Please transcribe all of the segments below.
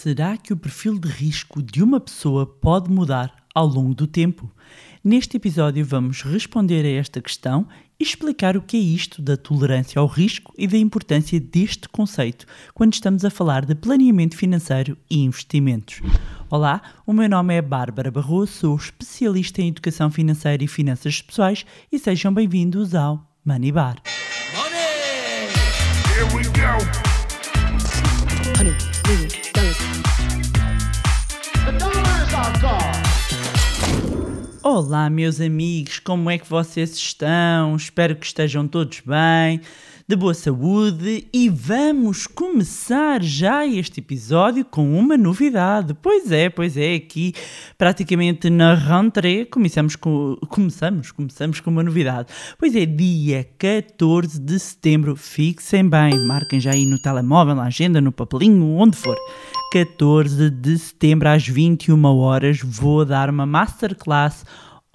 Será que o perfil de risco de uma pessoa pode mudar ao longo do tempo? Neste episódio vamos responder a esta questão e explicar o que é isto da tolerância ao risco e da importância deste conceito quando estamos a falar de planeamento financeiro e investimentos. Olá, o meu nome é Bárbara Barroso, sou especialista em educação financeira e finanças pessoais e sejam bem-vindos ao Money Bar. Money! Olá, meus amigos, como é que vocês estão? Espero que estejam todos bem, de boa saúde e vamos começar já este episódio com uma novidade. Pois é, pois é, aqui praticamente na rentrée começamos com, começamos, começamos com uma novidade. Pois é, dia 14 de setembro, fixem bem, marquem já aí no telemóvel, na agenda, no papelinho, onde for. 14 de setembro às 21 horas vou dar uma masterclass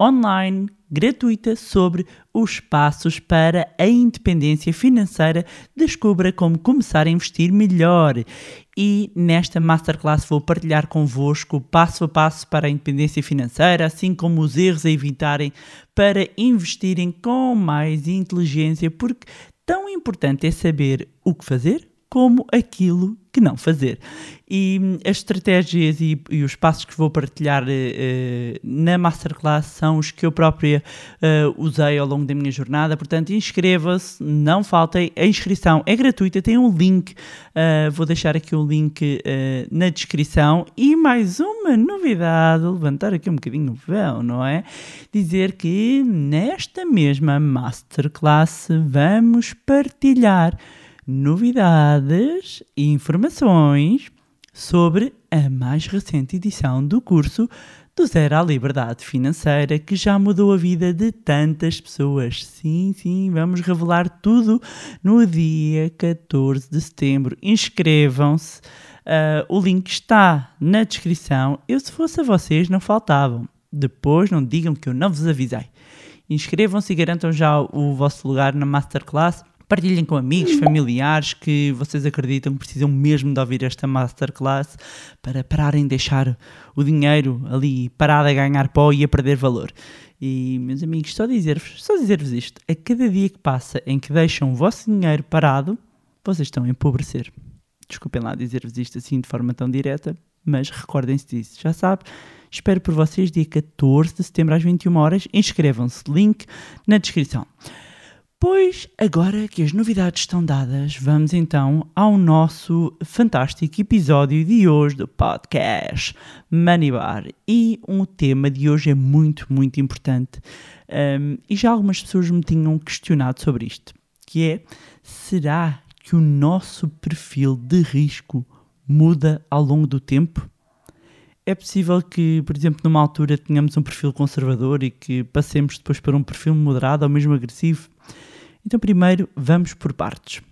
online gratuita sobre os passos para a independência financeira. Descubra como começar a investir melhor. E nesta masterclass vou partilhar convosco passo a passo para a independência financeira, assim como os erros a evitarem para investirem com mais inteligência, porque tão importante é saber o que fazer como aquilo que não fazer. E hum, as estratégias e, e os passos que vou partilhar eh, na Masterclass são os que eu própria eh, usei ao longo da minha jornada, portanto inscreva-se, não faltem, a inscrição é gratuita, tem um link, eh, vou deixar aqui o link eh, na descrição e mais uma novidade, levantar aqui um bocadinho o véu, não é? Dizer que nesta mesma Masterclass vamos partilhar novidades e informações sobre a mais recente edição do curso do Zero à Liberdade Financeira que já mudou a vida de tantas pessoas. Sim, sim, vamos revelar tudo no dia 14 de setembro. Inscrevam-se. Uh, o link está na descrição. Eu, se fosse a vocês, não faltavam. Depois não digam que eu não vos avisei. Inscrevam-se e garantam já o vosso lugar na Masterclass. Partilhem com amigos, familiares que vocês acreditam que precisam mesmo de ouvir esta masterclass para pararem de deixar o dinheiro ali parado a ganhar pó e a perder valor. E, meus amigos, só dizer-vos só dizer-vos isto: a cada dia que passa em que deixam o vosso dinheiro parado, vocês estão a empobrecer. Desculpem lá dizer-vos isto assim de forma tão direta, mas recordem-se disso. Já sabe, espero por vocês dia 14 de setembro às 21 horas. Inscrevam-se, link na descrição. Pois, agora que as novidades estão dadas, vamos então ao nosso fantástico episódio de hoje do podcast Money Bar. E o tema de hoje é muito, muito importante. Um, e já algumas pessoas me tinham questionado sobre isto, que é, será que o nosso perfil de risco muda ao longo do tempo? É possível que, por exemplo, numa altura tenhamos um perfil conservador e que passemos depois para um perfil moderado ou mesmo agressivo? Então, primeiro, vamos por partes.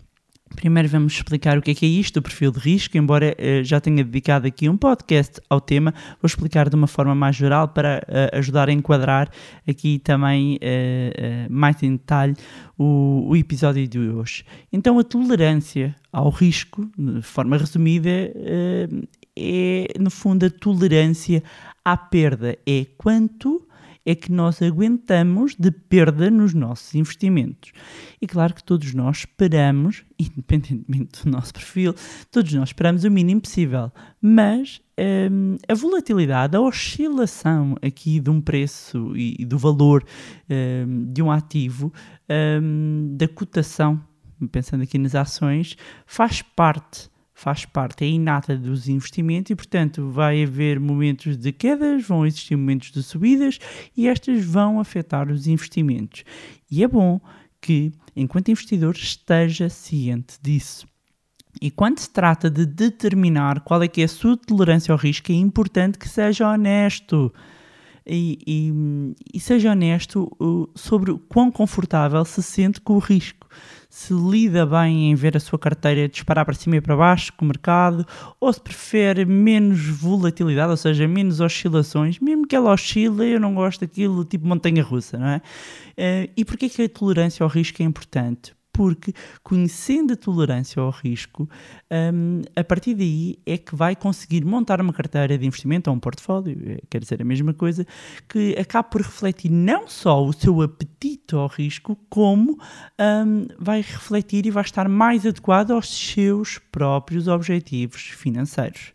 Primeiro vamos explicar o que é, que é isto, o perfil de risco, embora uh, já tenha dedicado aqui um podcast ao tema, vou explicar de uma forma mais geral para uh, ajudar a enquadrar aqui também uh, mais em detalhe o, o, episódio de hoje. Então a tolerância ao risco, de forma resumida, é no fundo a tolerância à perda, é quanto é que nós aguentamos de perda nos nossos investimentos. E claro que todos nós esperamos, independentemente do nosso perfil, todos nós esperamos o mínimo possível, mas hum, a volatilidade, a oscilação aqui de um preço e, do valor hum, de um ativo, hum, da cotação, pensando aqui nas ações, faz parte faz parte, é inata dos investimentos e, portanto, vai haver momentos de quedas, vão existir momentos de subidas e estas vão afetar os investimentos. E é bom que, enquanto investidor, esteja ciente disso. E quando se trata de determinar qual é que é a sua tolerância ao risco, é importante que seja honesto. E, e, e seja honesto uh, sobre o quão confortável se sente com o risco se lida bem em ver a sua carteira disparar para cima e para baixo com o mercado, ou se prefere menos volatilidade, ou seja, menos oscilações, mesmo que ela oscile, eu não gosto daquilo tipo montanha russa, não é? Uh, e porquê que a tolerância ao risco é importante? Porque conhecendo a tolerância ao risco, um, a partir daí é que vai conseguir montar uma carteira de investimento ou um portfólio, eh, quer dizer a mesma coisa, que acaba por refletir não só o seu apetite ao risco, como um, vai refletir e vai estar mais adequado aos seus próprios objetivos financeiros.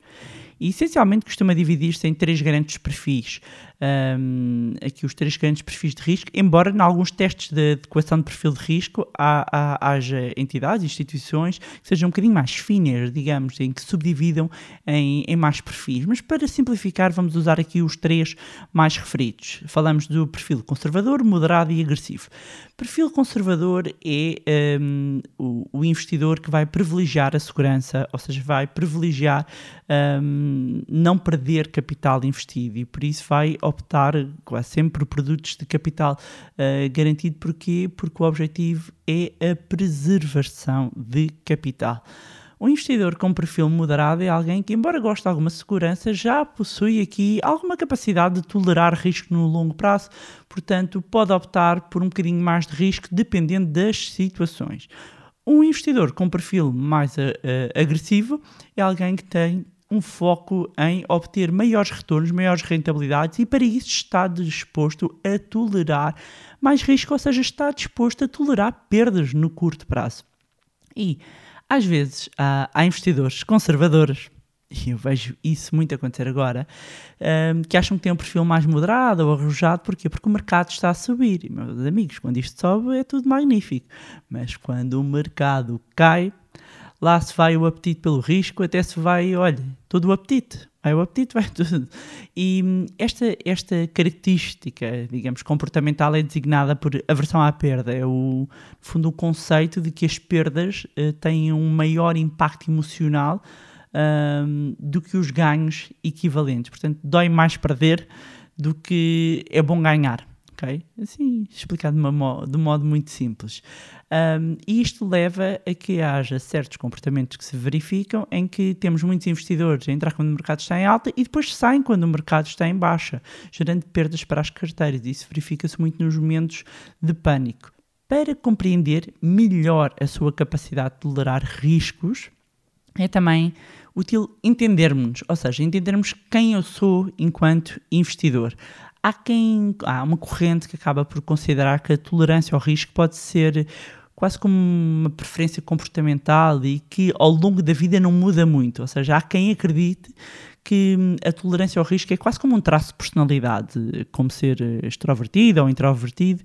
E essencialmente costuma dividir-se em três grandes perfis um, aqui os três grandes perfis de risco, embora em alguns testes de adequação de perfil de risco há, há, haja entidades, instituições que sejam um bocadinho mais finas, digamos, em que subdividam em, em mais perfis. Mas para simplificar, vamos usar aqui os três mais referidos. Falamos do perfil conservador, moderado e agressivo. Perfil conservador é um, o, o, investidor que vai privilegiar a segurança, ou seja, vai privilegiar um, não perder capital investido e por isso vai optar quase sempre por produtos de capital uh, garantido. Porquê? Porque o objetivo é a preservação de capital. Um investidor com perfil moderado é alguém que, embora goste de alguma segurança, já possui aqui alguma capacidade de tolerar risco no longo prazo, portanto, pode optar por um bocadinho mais de risco dependendo das situações. Um investidor com perfil mais uh, agressivo é alguém que tem um foco em obter maiores retornos, maiores rentabilidades e para isso está disposto a tolerar mais risco, ou seja, está disposto a tolerar perdas no curto prazo. E às vezes há, há investidores conservadores, e eu vejo isso muito acontecer agora, um, que acham que têm um perfil mais moderado ou arrojado, porquê? Porque o mercado está a subir. E, meus amigos, quando isto sobe é tudo magnífico, mas quando o mercado cai, lá se vai o apetite pelo risco, até se vai, olha, todo o apetite. Vai o apetite, vai tudo. E hum, esta, esta característica, digamos, comportamental é designada por aversão à perda. É, o, no fundo, o conceito de que as perdas uh, têm um maior impacto emocional um, do que os ganhos equivalentes. Portanto, dói mais perder do que é bom ganhar ok? Assim, explicado de, uma, de um modo muito simples. Um, e isto leva a que haja certos comportamentos que se verificam em que temos muitos investidores a entrar quando o mercado está em alta e depois saem quando o mercado está em baixa, gerando perdas para as carteiras. Isso verifica-se muito nos momentos de pânico. Para compreender melhor a sua capacidade de tolerar riscos, é também útil entendermos, ou seja, entendermos quem eu sou enquanto investidor. Há quem. Há uma corrente que acaba por considerar que a tolerância ao risco pode ser quase como uma preferência comportamental e que ao longo da vida não muda muito. Ou seja, há quem acredite que a tolerância ao risco é quase como um traço de personalidade, como ser extrovertido ou introvertido.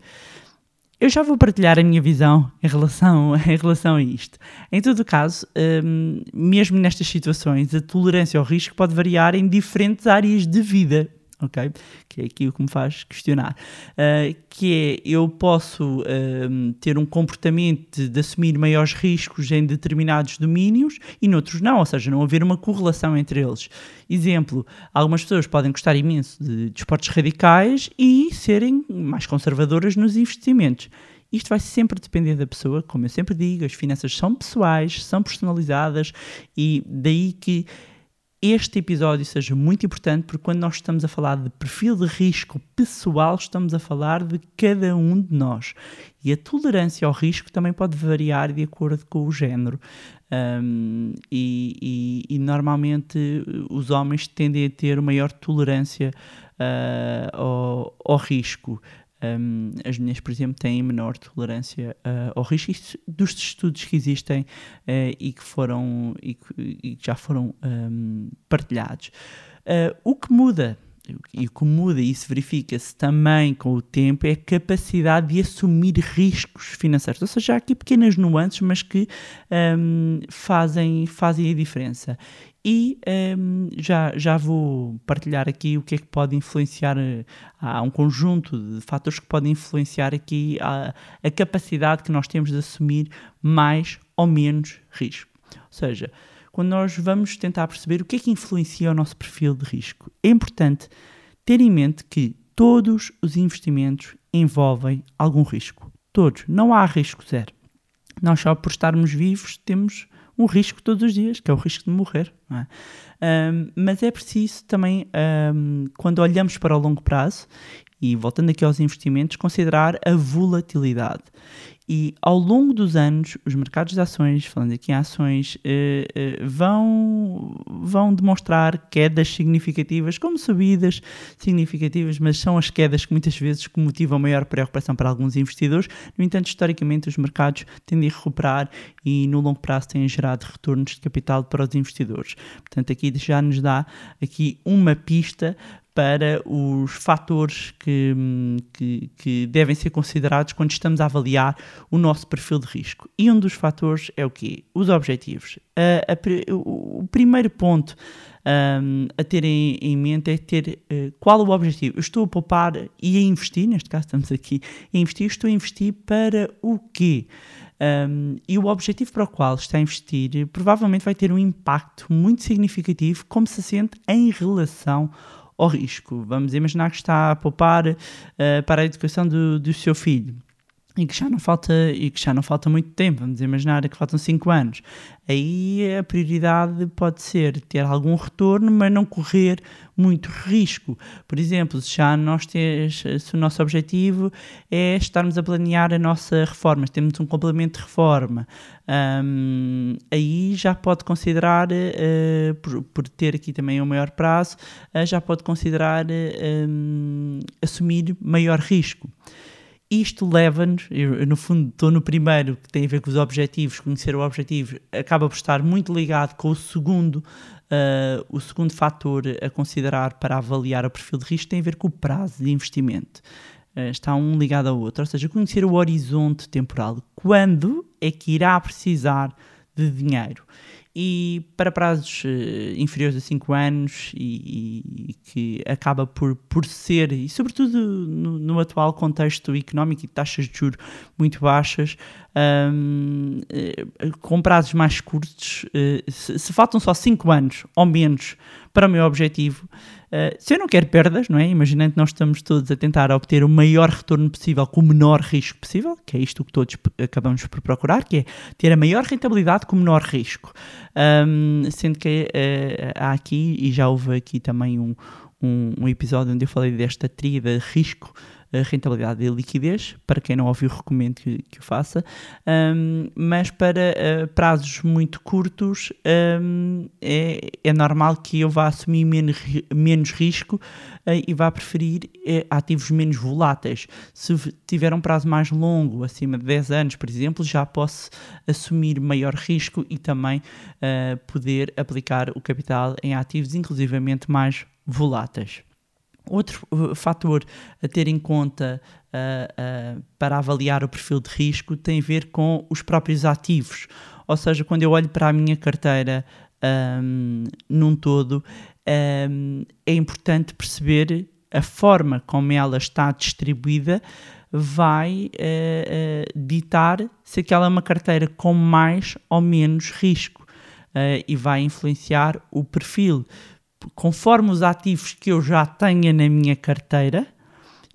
Eu já vou partilhar a minha visão em relação, em relação a isto. Em todo caso, um, mesmo nestas situações, a tolerância ao risco pode variar em diferentes áreas de vida ok? Que é aqui o que me faz questionar. Uh, que é, eu posso uh, ter um comportamento de, assumir maiores riscos em determinados domínios e noutros não, ou seja, não haver uma correlação entre eles. Exemplo, algumas pessoas podem gostar imenso de, de esportes radicais e serem mais conservadoras nos investimentos. Isto vai sempre depender da pessoa, como eu sempre digo, as finanças são pessoais, são personalizadas e daí que este episódio seja muito importante, porque quando nós estamos a falar de perfil de risco pessoal, estamos a falar de cada um de nós. E a tolerância ao risco também pode variar de acordo com o género. Um, e, e, e, normalmente os homens tendem a ter maior tolerância uh, ao, ao risco. Um, as mulheres, por exemplo, têm menor tolerância uh, ao risco. Isto dos estudos que existem uh, e, que foram, e, que, e já foram um, partilhados. Uh, o que muda, e o que muda, e isso verifica-se também com o tempo, é a capacidade de assumir riscos financeiros. Ou seja, há aqui pequenas nuances, mas que um, fazem, fazem a diferença. E um, já, já vou partilhar aqui o que é que pode influenciar. Eh, há um conjunto de fatores que podem influenciar aqui a, a capacidade que nós temos de assumir mais ou menos risco. Ou seja, quando nós vamos tentar perceber o que é que influencia o nosso perfil de risco, é importante ter em mente que todos os investimentos envolvem algum risco. Todos. Não há risco zero. Nós só por estarmos vivos temos um risco todos os dias, que é o risco de morrer. É? Um, mas é preciso também, um, quando olhamos para o longo prazo, e voltando aqui aos investimentos, considerar a volatilidade. E ao longo dos anos, os mercados de ações, falando aqui em ações, eh, eh, vão, vão demonstrar quedas significativas, como subidas significativas, mas são as quedas que muitas vezes motivam maior preocupação para alguns investidores. No entanto, historicamente, os mercados tendem a recuperar e no longo prazo têm gerado retornos de capital para os investidores. Portanto, aqui já nos dá aqui uma pista para os fatores que, que, que, devem ser considerados quando estamos a avaliar o nosso perfil de risco. E um dos fatores é o quê? Os objetivos. A, a, o primeiro ponto um, a ter em, em, mente é ter uh, qual o objetivo. Eu estou a poupar e a investir, neste caso estamos aqui a investir, estou a investir para o quê? Um, e o objetivo para o qual está a investir provavelmente vai ter um impacto muito significativo, como se sente em relação ao risco. Vamos imaginar que está a poupar uh, para a educação do, do seu filho e que já não falta e que já não falta muito tempo, vamos imaginar que faltam 5 anos. Aí a prioridade pode ser ter algum retorno, mas não correr muito risco. Por exemplo, se já nós temos, se o nosso objetivo é estarmos a planear a nossa reforma, temos um complemento de reforma, um, aí já pode considerar, uh, por, por, ter aqui também um maior prazo, uh, já pode considerar uh, assumir maior risco. Isto leva-nos, no fundo estou no primeiro, que tem a ver com os objetivos, conhecer o objetivo, acaba por estar muito ligado com o segundo, uh, o segundo fator a considerar para avaliar o perfil de risco tem a ver com o prazo de investimento. Uh, está um ligado ao outro, ou seja, conhecer o horizonte temporal. Quando é que irá precisar de dinheiro? E para prazos uh, inferiores a 5 anos e, e, que acaba por, por ser, e sobretudo no, no atual contexto económico e taxas de juros muito baixas, um, uh, com prazos mais curtos, uh, se, se, faltam só 5 anos ou menos para o meu objetivo, uh, se eu não quero perdas, não é? Imaginando que nós estamos todos a tentar obter o maior retorno possível com o menor risco possível, que é isto que todos acabamos por procurar, que é ter a maior rentabilidade com o menor risco. Um, sendo que uh, há aqui, e já houve aqui também um, um, um episódio onde eu falei desta tríade risco, rentabilidade e liquidez. Para quem não ouviu, recomendo que, que o faça. Um, mas para uh, prazos muito curtos, um, é, é normal que eu vá assumir menos, menos risco uh, e vá preferir uh, ativos menos voláteis. Se tiver um prazo mais longo, acima de 10 anos, por exemplo, já posso assumir maior risco e também poder aplicar o capital em ativos, inclusivamente mais voláteis. Outro uh, fator a ter em conta uh, uh, para avaliar o perfil de risco tem a ver com os próprios ativos. Ou seja, quando eu olho para a minha carteira um, num todo, um, é importante perceber a forma como ela está distribuída vai ditar se aquela é uma carteira com mais ou menos risco e vai influenciar o perfil conforme os ativos que eu já tenha na minha carteira,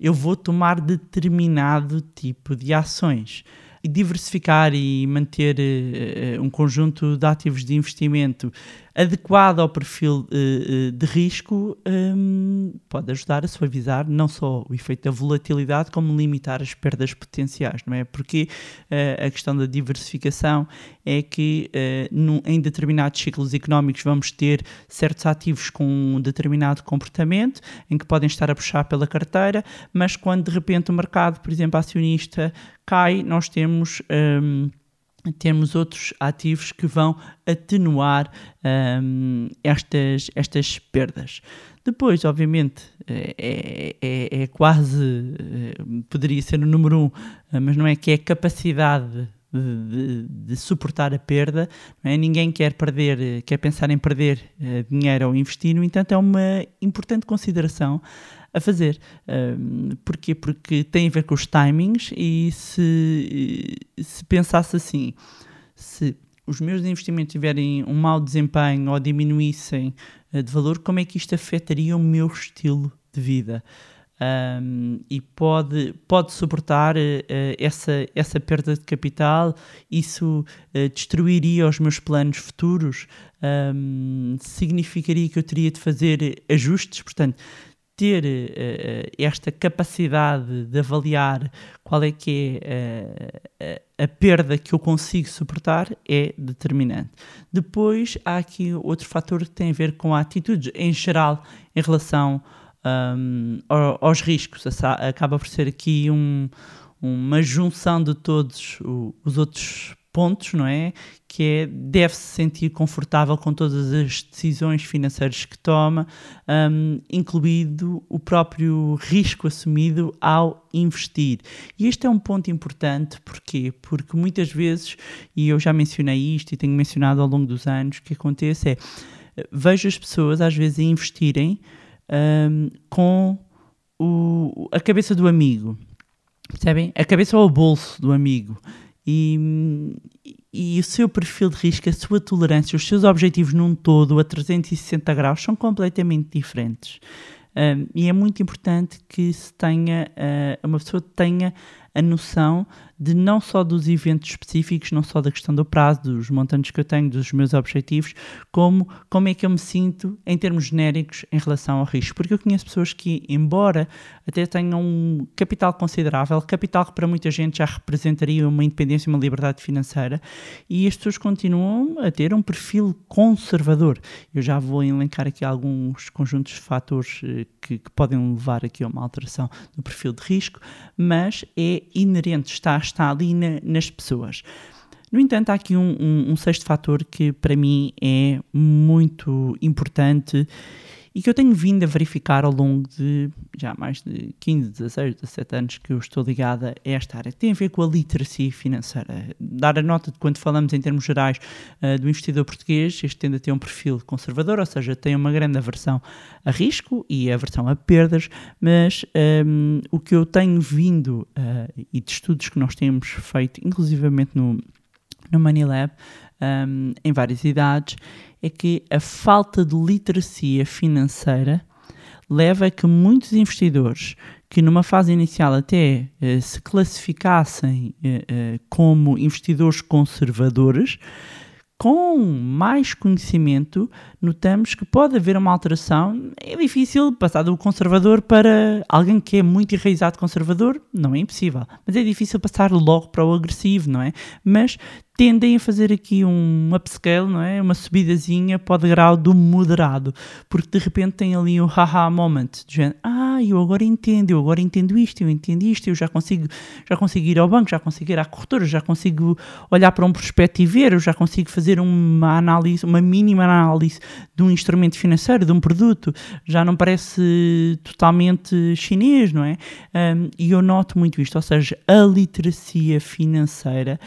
eu vou tomar determinado tipo de ações. E diversificar e manter uh, um conjunto de ativos de investimento adequado ao perfil uh, de risco um, pode ajudar a suavizar não só o efeito da volatilidade, como limitar as perdas potenciais, não é? Porque uh, a questão da diversificação é que uh, num, em determinados ciclos económicos vamos ter certos ativos com um determinado comportamento, em que podem estar a puxar pela carteira, mas quando de repente o mercado, por exemplo, acionista cai, nós temos. Um, temos outros ativos que vão atenuar um, estas, estas perdas. Depois, obviamente, é, é, é quase, eh, poderia ser o número um, mas não é que é a capacidade de, de, de, suportar a perda. É? Ninguém quer perder, quer pensar em perder dinheiro ou investir, no entanto, é uma importante consideração a fazer. Porquê? Porque tem a ver com os timings e se, se pensasse assim, se os meus investimentos tiverem um mau desempenho ou diminuíssem uh, de valor, como é que isto afetaria o meu estilo de vida? Um, e pode, pode suportar uh, essa, essa perda de capital, isso uh, destruiria os meus planos futuros, um, significaria que eu teria de fazer ajustes, portanto, ter eh, esta capacidade de avaliar qual é que é eh, a, perda que eu consigo suportar é determinante. Depois há aqui outro fator que tem a ver com a atitude em geral em relação ao- aos riscos. Acaba por ser aqui um- uma junção de todos os outros pontos, não é? Que é, deve-se sentir confortável com todas as decisões financeiras que toma, hum, incluído o próprio risco assumido ao investir. E este é um ponto importante, porquê? Porque muitas vezes, e eu já mencionei isto e tenho mencionado ao longo dos anos, o que acontece é, vejo as pessoas às vezes investirem hum, com o- a cabeça do amigo, percebem? A cabeça ou o bolso do amigo. E, e o seu perfil de risco, a sua tolerância, os seus objetivos num todo a 360 graus são completamente diferentes. Um, e é muito importante que se tenha, uh, uma pessoa tenha a noção de não só dos eventos específicos, não só da questão do prazo, dos montantes que eu tenho, dos meus objetivos, como como é que eu me sinto em termos genéricos em relação ao risco. Porque eu conheço pessoas que, embora até tenham um capital considerável, capital que para muita gente já representaria uma independência uma liberdade financeira, e as pessoas continuam a ter um perfil conservador. Eu já vou elencar aqui alguns conjuntos de fatores eh, que, que podem levar aqui a uma alteração do perfil de risco, mas é inerente, está, está ali na- nas pessoas. No entanto, há aqui um, um- um sexto fator que para mim é muito importante e que eu tenho vindo a verificar ao longo de já mais de 15, 16, 17 anos que eu estou ligada a esta área. Tem a ver com a literacia financeira. Dar a nota de quando falamos em termos gerais ah, do investidor português, este tende a ter um perfil conservador, ou seja, tem uma grande aversão a risco e aversão a perdas, mas ahm, o que eu tenho vindo ah, e de estudos que nós temos feito, inclusivamente no, no Money Lab, um, em várias idades, é que a falta de literacia financeira leva a que muitos investidores que numa fase inicial até eh, se classificassem eh, eh, como investidores conservadores, com mais conhecimento, notamos que pode haver uma alteração. É difícil passar do conservador para alguém que é muito enraizado conservador, não é impossível, mas é difícil passar logo para o agressivo, não é? Mas tendem a fazer aqui um upscale, não é? Uma subidazinha para o degrau do moderado, porque de repente tem ali um haha moment, de género, ah, eu agora entendo, eu agora entendo isto, eu entendo isto, eu já consigo, já consigo ir ao banco, já consigo ir à corretora, já consigo olhar para um prospecto e ver, eu já consigo fazer uma análise, uma mínima análise de um instrumento financeiro, de um produto, já não parece totalmente chinês, não é? Um, e eu noto muito isto, ou seja, a literacia financeira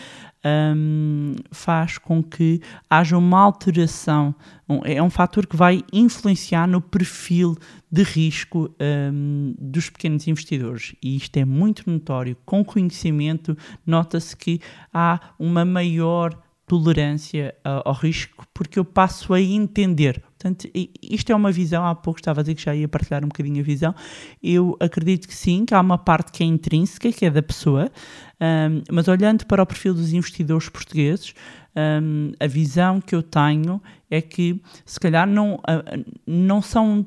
um, faz com que haja uma alteração, um- é um fator que vai influenciar no perfil de risco um, dos pequenos investidores. E isto é muito notório. Com conhecimento, nota-se que há uma maior tolerância a- ao risco, porque eu passo a entender. Portanto, isto é uma visão, há pouco estava a dizer que já ia partilhar um bocadinho a visão. Eu acredito que sim, que há uma parte que é intrínseca, que é da pessoa, um, mas olhando para o perfil dos investidores portugueses, um, a visão que eu tenho é que se calhar não, a- a- não são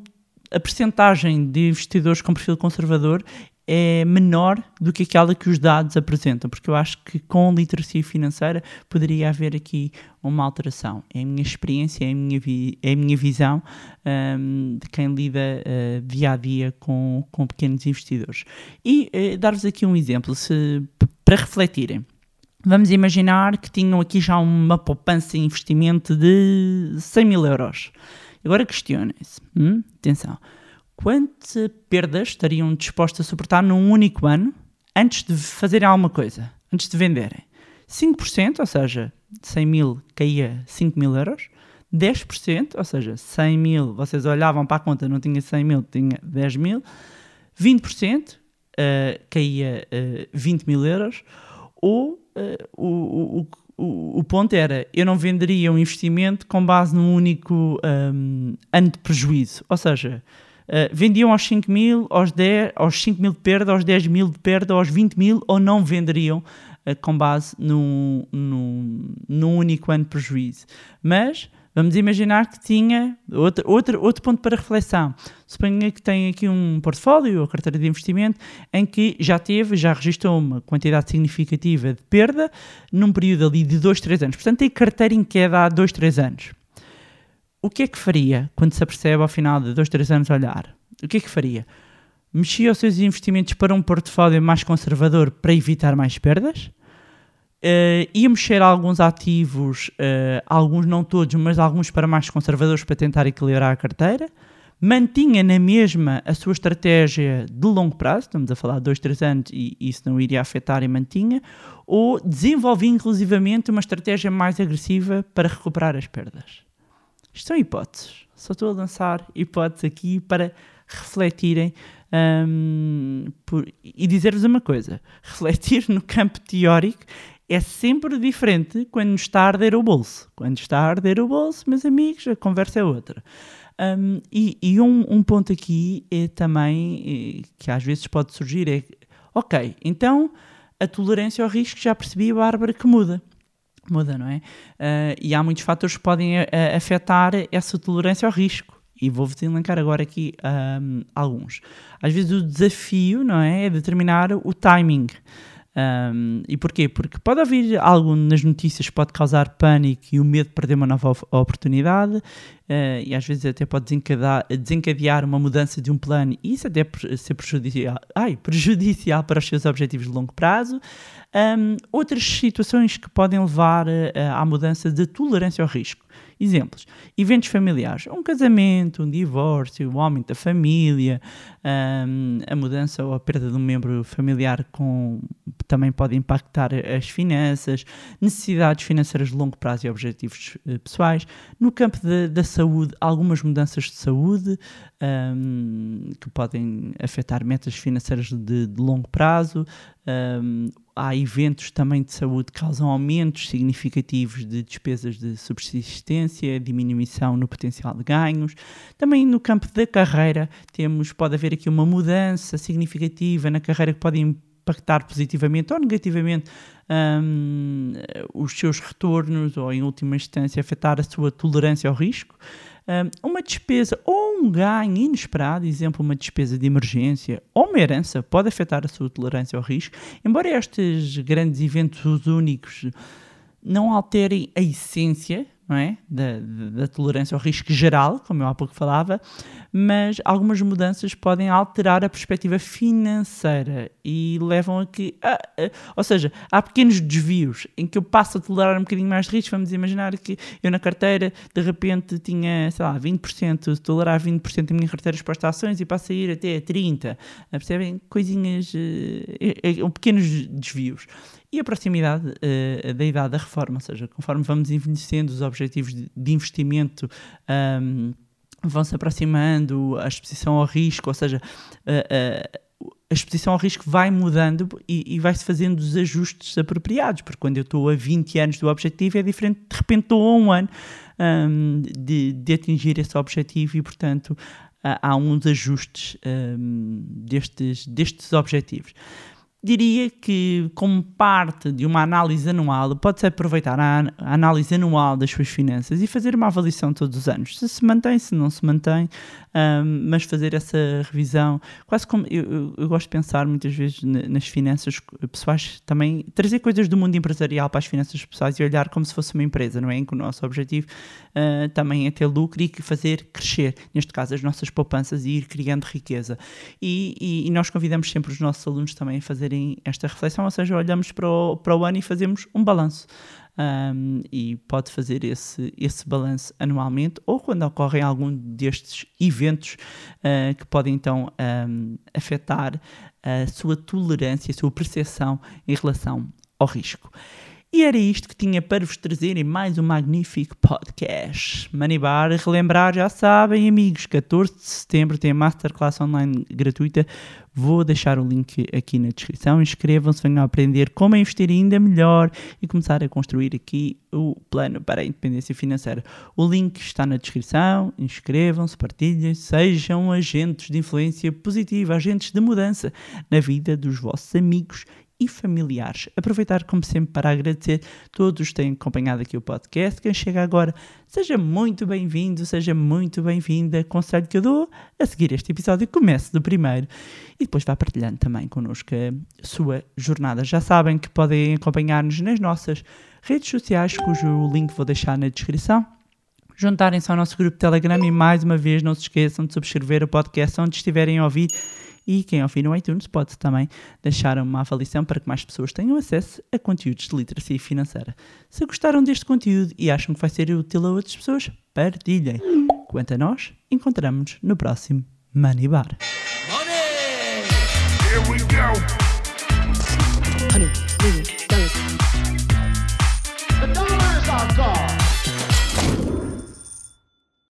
a percentagem de investidores com perfil conservador é menor do que aquela que os dados apresentam, porque eu acho que com literacia financeira poderia haver aqui uma alteração. É a minha experiência, é a minha, vi- é a minha visão hum, de quem lida eh, dia a dia com, com pequenos investidores. E eh, dar-vos aqui um exemplo, se, para refletirem. Vamos imaginar que tinham aqui já uma poupança em investimento de 100 mil euros. Agora questionem-se. hum? Atenção. Quantas perdas estariam dispostos a suportar num único ano antes de fazerem alguma coisa? Antes de venderem? 5%, ou seja, de 100 mil caía 5 mil euros. 10%, ou seja, 100 mil, vocês olhavam para a conta, não tinha 100 mil, tinha 10 mil. 20% eh, caía eh, 20 mil euros. Ou eh, o, o, o, ponto era, eu não venderia um investimento com base num único ahm, ano de prejuízo. Ou seja, eh, vendiam aos 5 mil, aos, 10, aos 5 mil de perda, aos 10 mil de perda, aos 20 mil, ou não venderiam eh, com base num, num, num único ano de prejuízo. Mas Vamos imaginar que tinha outro, outro, outro ponto para reflexão. Suponha que tem aqui um portfólio ou carteira de investimento em que já teve, já registrou uma quantidade significativa de perda num período ali de 2, 3 anos. Portanto, tem carteira em queda há 2, 3 anos. O que é que faria quando se apercebe ao final de 2, 3 anos olhar? O que é que faria? Mexia os seus investimentos para um portfólio mais conservador para evitar mais perdas? Uh, ia mexer alguns ativos, uh, alguns não todos, mas alguns para mais conservadores para tentar equilibrar a carteira. Mantinha na mesma a sua estratégia de longo prazo, estamos a falar de 2, 3 anos e isso não iria afetar e mantinha, ou desenvolvia inclusivamente uma estratégia mais agressiva para recuperar as perdas. Isto são hipóteses. Só estou a lançar hipóteses aqui para refletirem um, por, e dizer-vos uma coisa: refletir no campo teórico é sempre diferente quando está a arder o bolso. Quando está a arder o bolso, meus amigos, a conversa é outra. Um, e, e um, um, ponto aqui é também, que às vezes pode surgir, é, ok, então a tolerância ao risco já percebi, Bárbara, que muda. Muda, não é? Uh, e há muitos fatores que podem a, a afetar essa tolerância ao risco. E vou-vos elencar agora aqui um, alguns. Às vezes o desafio, não é? É determinar o timing. Um, e porquê? Porque pode haver algo nas notícias que pode causar pânico e o medo de perder uma nova oportunidade, uh, e às vezes até pode desencadear, desencadear, uma mudança de um plano, e isso até ser prejudicial, ai, prejudicial para os seus objetivos de longo prazo. Um, outras situações que podem levar uh, à mudança de tolerância ao risco. Exemplos: eventos familiares, um casamento, um divórcio, o aumento da família, um, a mudança ou a perda de um membro familiar com, também pode impactar as finanças, necessidades financeiras de longo prazo e objetivos uh, pessoais. No campo de, da saúde, algumas mudanças de saúde um, que podem afetar metas financeiras de, de longo prazo. Um, há eventos também de saúde que causam aumentos significativos de despesas de subsistência, diminuição no potencial de ganhos. Também no campo da carreira temos, pode haver aqui uma mudança significativa na carreira que pode impactar positivamente ou negativamente um, os seus retornos ou, em última instância, afetar a sua tolerância ao risco. Um, uma despesa ou um ganho inesperado, exemplo, uma despesa de emergência ou uma herança, pode afetar a sua tolerância ao risco, embora estes grandes eventos únicos não alterem a essência não é? Da, da, tolerância ao risco geral, como eu há pouco falava, mas algumas mudanças podem alterar a perspectiva financeira e levam a que. A, a, ou seja, há pequenos desvios em que eu passo a tolerar um bocadinho mais de risco. Vamos imaginar que eu na carteira de repente tinha, sei lá, 20%, tolerar 20% da minha carteira exposta a ações e passo a ir até 30%. Percebem? Coisinhas, uh, uh, pequenos desvios e a proximidade uh, da idade da reforma, ou seja, conforme vamos envelhecendo, os objetivos de, investimento um, vão se aproximando, a exposição ao risco, ou seja, uh, a exposição ao risco vai mudando e, e vai-se fazendo os ajustes apropriados, porque quando eu estou a 20 anos do objetivo é diferente, de repente estou a um ano um, de, de atingir esse objetivo e, portanto, há uns ajustes um, destes, destes objetivos diria que, como parte de uma análise anual, pode-se aproveitar a, análise anual das suas finanças e fazer uma avaliação todos os anos. Se se mantém, se não se mantém, um, mas fazer essa revisão, quase como eu, eu, gosto de pensar muitas vezes nas finanças pessoais também, trazer coisas do mundo empresarial para as finanças pessoais e olhar como se fosse uma empresa, não é? Em que o nosso objetivo uh, também é ter lucro e fazer crescer, neste caso, as nossas poupanças e ir criando riqueza. E, e, e nós convidamos sempre os nossos alunos também a fazerem fazerem esta reflexão, ou seja, olhamos para o, para o ano e fazemos um balanço. Um, e pode fazer esse, esse balanço anualmente ou quando ocorrem algum destes eventos uh, que podem então um, afetar a sua tolerância, a sua percepção em relação ao risco. E era isto que tinha para vos trazer em mais um magnífico podcast. Manibar, relembrar, já sabem, amigos, 14 de setembro tem a Masterclass online gratuita. Vou deixar o link aqui na descrição. Inscrevam-se, venham aprender como investir ainda melhor e começar a construir aqui o plano para a independência financeira. O link está na descrição. Inscrevam-se, partilhem, sejam agentes de influência positiva, agentes de mudança na vida dos vossos amigos e familiares. Aproveitar, como sempre, para agradecer todos que têm acompanhado aqui o podcast. Quem chega agora, seja muito bem-vindo, seja muito bem-vinda. Conselho que eu dou a seguir este episódio, comece do primeiro e depois vá partilhando também connosco a sua jornada. Já sabem que podem acompanhar-nos nas nossas redes sociais, cujo link vou deixar na descrição juntarem-se ao nosso grupo Telegram e mais uma vez não se esqueçam de subscrever o podcast onde estiverem a ouvir e quem ouvir no iTunes pode também deixar uma avaliação para que mais pessoas tenham acesso a conteúdos de literacia financeira. Se gostaram deste conteúdo e acham que vai ser útil a outras pessoas, partilhem. Quanto a nós, encontramos-nos no próximo Money Bar. Money! Here we go. Honey,